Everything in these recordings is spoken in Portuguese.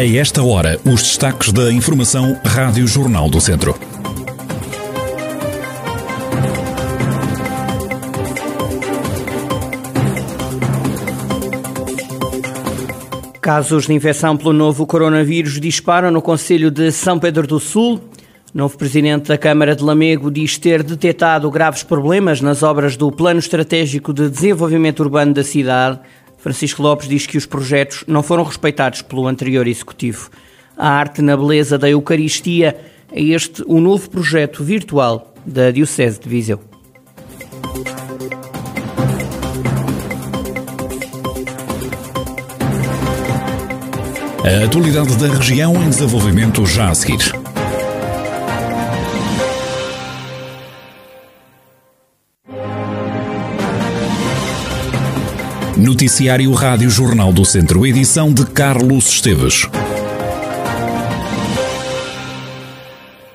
A esta hora, os destaques da Informação Rádio Jornal do Centro. Casos de infecção pelo novo coronavírus disparam no Conselho de São Pedro do Sul. Novo presidente da Câmara de Lamego diz ter detectado graves problemas nas obras do Plano Estratégico de Desenvolvimento Urbano da cidade. Francisco Lopes diz que os projetos não foram respeitados pelo anterior executivo. A arte na beleza da Eucaristia é este o novo projeto virtual da Diocese de Viseu. A atualidade da região em desenvolvimento já a seguir. Noticiário Rádio Jornal do Centro, edição de Carlos Esteves.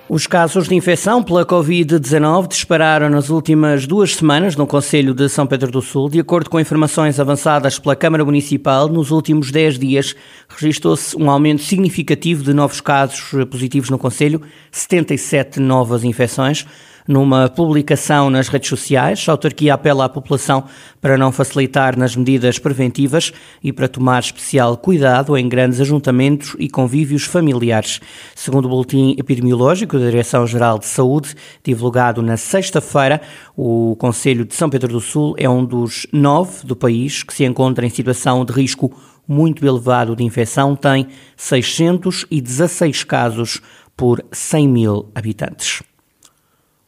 Os casos de infecção pela Covid-19 dispararam nas últimas duas semanas no Conselho de São Pedro do Sul. De acordo com informações avançadas pela Câmara Municipal, nos últimos 10 dias registrou-se um aumento significativo de novos casos positivos no Conselho, 77 novas infecções. Numa publicação nas redes sociais, a autarquia apela à população para não facilitar nas medidas preventivas e para tomar especial cuidado em grandes ajuntamentos e convívios familiares. Segundo o boletim epidemiológico da Direção-Geral de Saúde, divulgado na sexta-feira, o Conselho de São Pedro do Sul é um dos nove do país que se encontra em situação de risco muito elevado de infecção, tem 616 casos por 100 mil habitantes.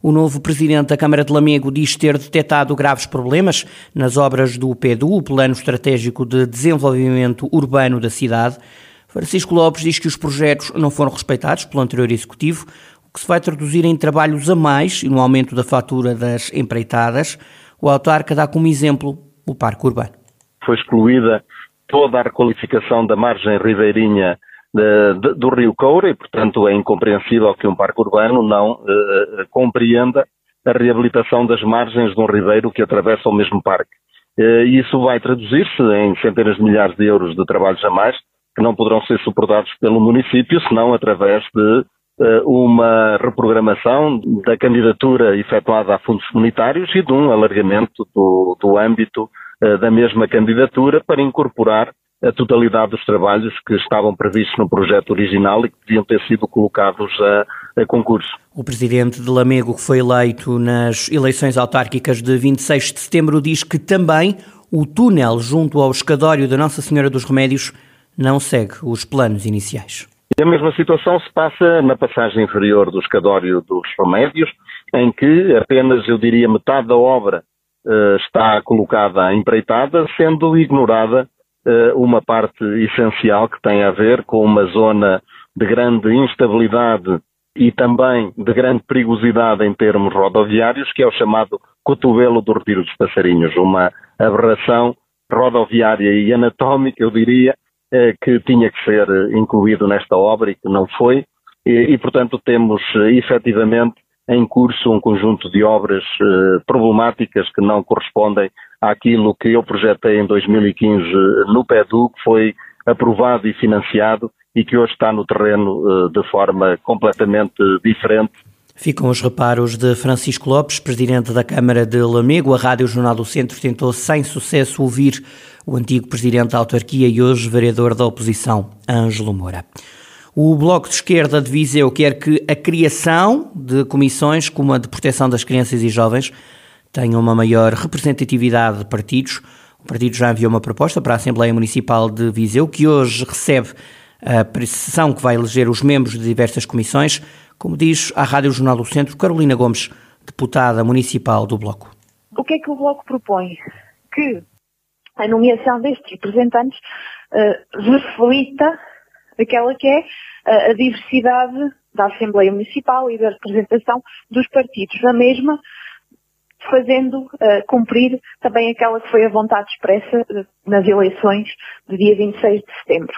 O novo presidente da Câmara de Lamego diz ter detectado graves problemas nas obras do PEDU, o Plano Estratégico de Desenvolvimento Urbano da cidade. Francisco Lopes diz que os projetos não foram respeitados pelo anterior executivo, o que se vai traduzir em trabalhos a mais e no aumento da fatura das empreitadas. O autarca dá como exemplo o Parque Urbano. Foi excluída toda a requalificação da margem ribeirinha de, do Rio Coura e, portanto, é incompreensível que um parque urbano não uh, compreenda a reabilitação das margens de um ribeiro que atravessa o mesmo parque. Uh, e isso vai traduzir-se em centenas de milhares de euros de trabalhos a mais que não poderão ser suportados pelo município, senão através de uma reprogramação da candidatura efetuada a fundos comunitários e de um alargamento do, do âmbito da mesma candidatura para incorporar a totalidade dos trabalhos que estavam previstos no projeto original e que deviam ter sido colocados a, a, concurso. O presidente de Lamego, que foi eleito nas eleições autárquicas de 26 de setembro, diz que também o túnel junto ao escadório da Nossa Senhora dos Remédios não segue os planos iniciais. E a mesma situação se passa na passagem inferior do escadório dos Remédios, em que apenas, eu diria, metade da obra uh, está colocada empreitada, sendo ignorada uma parte essencial que tem a ver com uma zona de grande instabilidade e também de grande perigosidade em termos rodoviários, que é o chamado cotovelo do Retiro dos Passarinhos, uma aberração rodoviária e anatómica, eu diria, eh, que tinha que ser incluído nesta obra e que não foi, e, e portanto temos eh, efetivamente em curso um conjunto de obras eh, problemáticas que não correspondem àquilo que eu projetei em 2015 no PEDU, que foi aprovado e financiado e que hoje está no terreno eh, de forma completamente diferente. Ficam os reparos de Francisco Lopes, presidente da Câmara de Lamego. A Rádio Jornal do Centro tentou sem sucesso ouvir o antigo presidente da autarquia e hoje vereador da oposição, Ângelo Moura. O Bloco de Esquerda de Viseu quer que a criação de comissões como a de proteção das crianças e jovens tenha uma maior representatividade de partidos. O partido já enviou uma proposta para a Assembleia Municipal de Viseu, que hoje recebe a sessão que vai eleger os membros de diversas comissões, como diz à Rádio Jornal do Centro Carolina Gomes, deputada municipal do Bloco. O que é que o Bloco propõe? Que a nomeação destes representantes uh, reflita aquela que é a, diversidade da Assembleia Municipal e da representação dos partidos na mesma, fazendo uh, cumprir também aquela que foi a vontade expressa uh, nas eleições do dia 26 de setembro.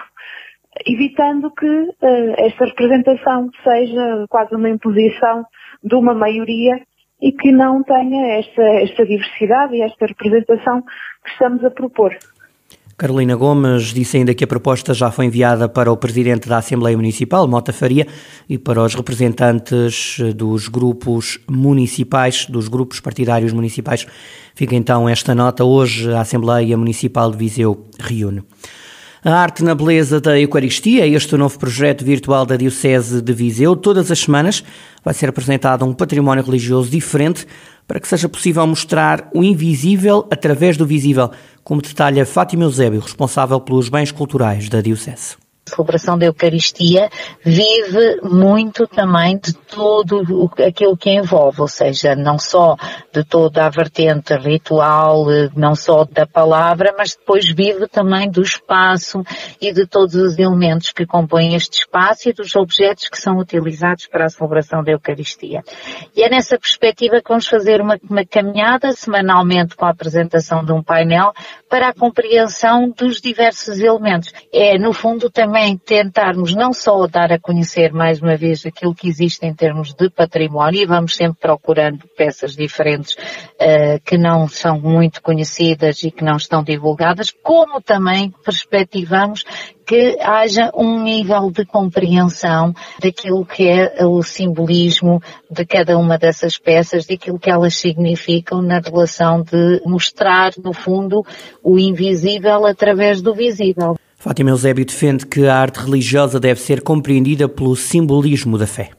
Evitando que uh, esta representação seja quase uma imposição de uma maioria e que não tenha esta, esta diversidade e esta representação que estamos a propor. Carolina Gomes disse ainda que a proposta já foi enviada para o Presidente da Assembleia Municipal, Mota Faria, e para os representantes dos grupos municipais, dos grupos partidários municipais. Fica então esta nota. Hoje a Assembleia Municipal de Viseu reúne. A Arte na Beleza da Eucaristia, este novo projeto virtual da Diocese de Viseu. Todas as semanas vai ser apresentado um património religioso diferente para que seja possível mostrar o invisível através do visível, como detalha Fátima Eusébio, responsável pelos bens culturais da Diocese celebração da Eucaristia vive muito também de tudo aquilo que envolve, ou seja, não só de toda a vertente ritual, não só da palavra, mas depois vive também do espaço e de todos os elementos que compõem este espaço e dos objetos que são utilizados para a celebração da Eucaristia. E é nessa perspectiva que vamos fazer uma, uma caminhada semanalmente com a apresentação de um painel para a compreensão dos diversos elementos. É, no fundo, também também tentarmos não só dar a conhecer mais uma vez aquilo que existe em termos de património, e vamos sempre procurando peças diferentes uh, que não são muito conhecidas e que não estão divulgadas, como também perspectivamos que haja um nível de compreensão daquilo que é o simbolismo de cada uma dessas peças, daquilo que elas significam na relação de mostrar, no fundo, o invisível através do visível. Fátima Eusébio defende que a arte religiosa deve ser compreendida pelo simbolismo da fé.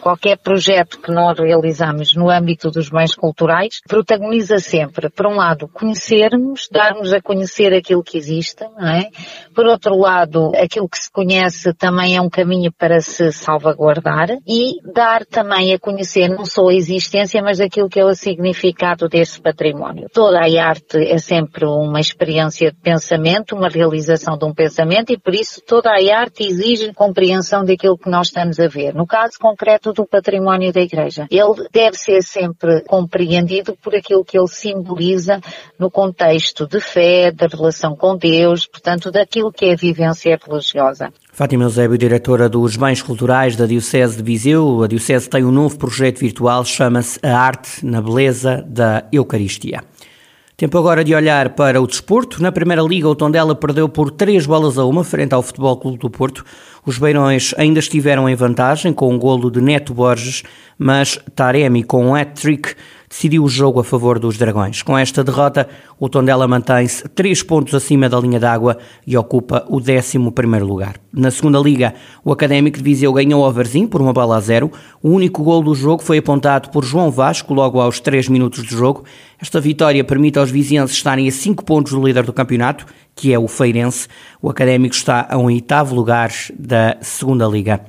Qualquer projeto que nós realizamos no âmbito dos bens culturais protagoniza sempre, por um lado, conhecermos, darmos a conhecer aquilo que existe, não é? Por outro lado, aquilo que se conhece também é um caminho para se salvaguardar e dar também a conhecer não só a existência, mas aquilo que é o significado desse património. Toda a arte é sempre uma experiência de pensamento, uma realização de um pensamento e por isso toda a arte exige compreensão daquilo que nós estamos a ver. No caso concreto do património da Igreja. Ele deve ser sempre compreendido por aquilo que ele simboliza no contexto de fé, da relação com Deus, portanto, daquilo que é a vivência religiosa. Fátima Eusébio, diretora dos Bens Culturais da Diocese de Viseu. A Diocese tem um novo projeto virtual, chama-se A Arte na Beleza da Eucaristia. Tempo agora de olhar para o desporto. Na Primeira Liga, o Tondela perdeu por três bolas a uma frente ao Futebol Clube do Porto. Os Beirões ainda estiveram em vantagem com um golo de Neto Borges, mas Taremi com um hat-trick decidiu o jogo a favor dos Dragões. Com esta derrota, o Tondela mantém-se três pontos acima da linha d'água e ocupa o 11 lugar. Na segunda liga, o Académico de Viseu ganhou ao Varzim por uma bola a zero. O único gol do jogo foi apontado por João Vasco logo aos 3 minutos de jogo. Esta vitória permite aos vizinhos estarem a 5 pontos do líder do campeonato, que é o Feirense. O Académico está a um oitavo lugar da segunda liga.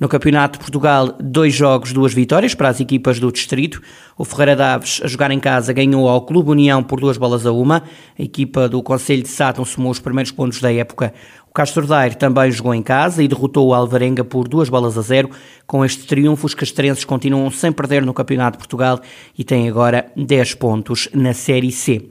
No Campeonato de Portugal, dois jogos, duas vitórias para as equipas do Distrito. O Ferreira Daves, a jogar em casa, ganhou ao Clube União por duas bolas a uma. A equipa do Conselho de Sátão somou os primeiros pontos da época. O Castro Daire também jogou em casa e derrotou o Alvarenga por duas bolas a zero. Com este triunfo, os castrenses continuam sem perder no Campeonato de Portugal e têm agora 10 pontos na Série C.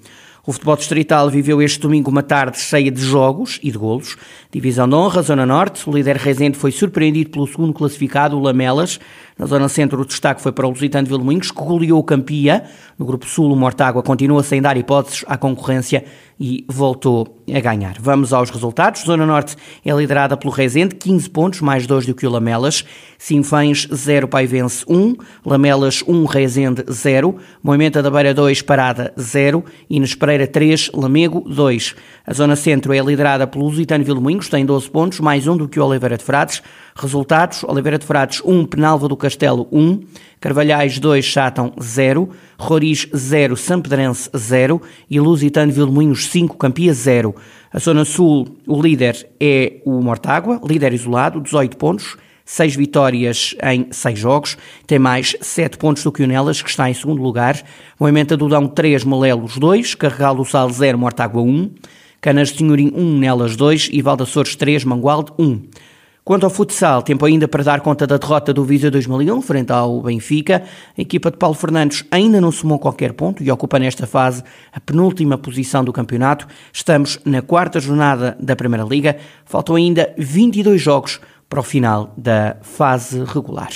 O futebol distrital viveu este domingo uma tarde cheia de jogos e de golos. Divisão de honra, Zona Norte. O líder Rezende foi surpreendido pelo segundo classificado, o Lamelas. Na Zona Centro, o destaque foi para o Lusitano de Vilmoinhos, que goleou o Campia. No Grupo Sul, o Mortágua continua sem dar hipóteses à concorrência e voltou a ganhar. Vamos aos resultados. Zona Norte é liderada pelo Rezende, 15 pontos, mais 2 do que o Lamelas. Sinfãs 0, Paivense 1. Lamelas 1, Rezende 0. Moimenta da Beira 2, Parada 0. Ines Pereira 3, Lamego 2. A Zona Centro é liderada pelo Lusitano Vilmoinhos, tem 12 pontos, mais 1 do que o Oliveira de Frades. Resultados: Oliveira de Frades 1, Penalva do Castelo 1, Carvalhais 2, Chátão 0, Roriz 0, Sampedrense 0 e Lusitano Vilmoinhos 5, Campia 0. A Zona Sul, o líder é o Mortágua, líder isolado, 18 pontos. 6 vitórias em 6 jogos, tem mais 7 pontos do que o Nelas, que está em segundo lugar. Moimenta do Dão 3, Molelos 2, Carregal do Sal 0, Mortágua 1, Canas de Senhorim 1, Nelas 2 e Valdaçores 3, Mangualde 1. Quanto ao futsal, tempo ainda para dar conta da derrota do Viseu 2001 frente ao Benfica. A equipa de Paulo Fernandes ainda não somou qualquer ponto e ocupa nesta fase a penúltima posição do campeonato. Estamos na quarta jornada da Primeira Liga. Faltam ainda 22 jogos para o final da fase regular.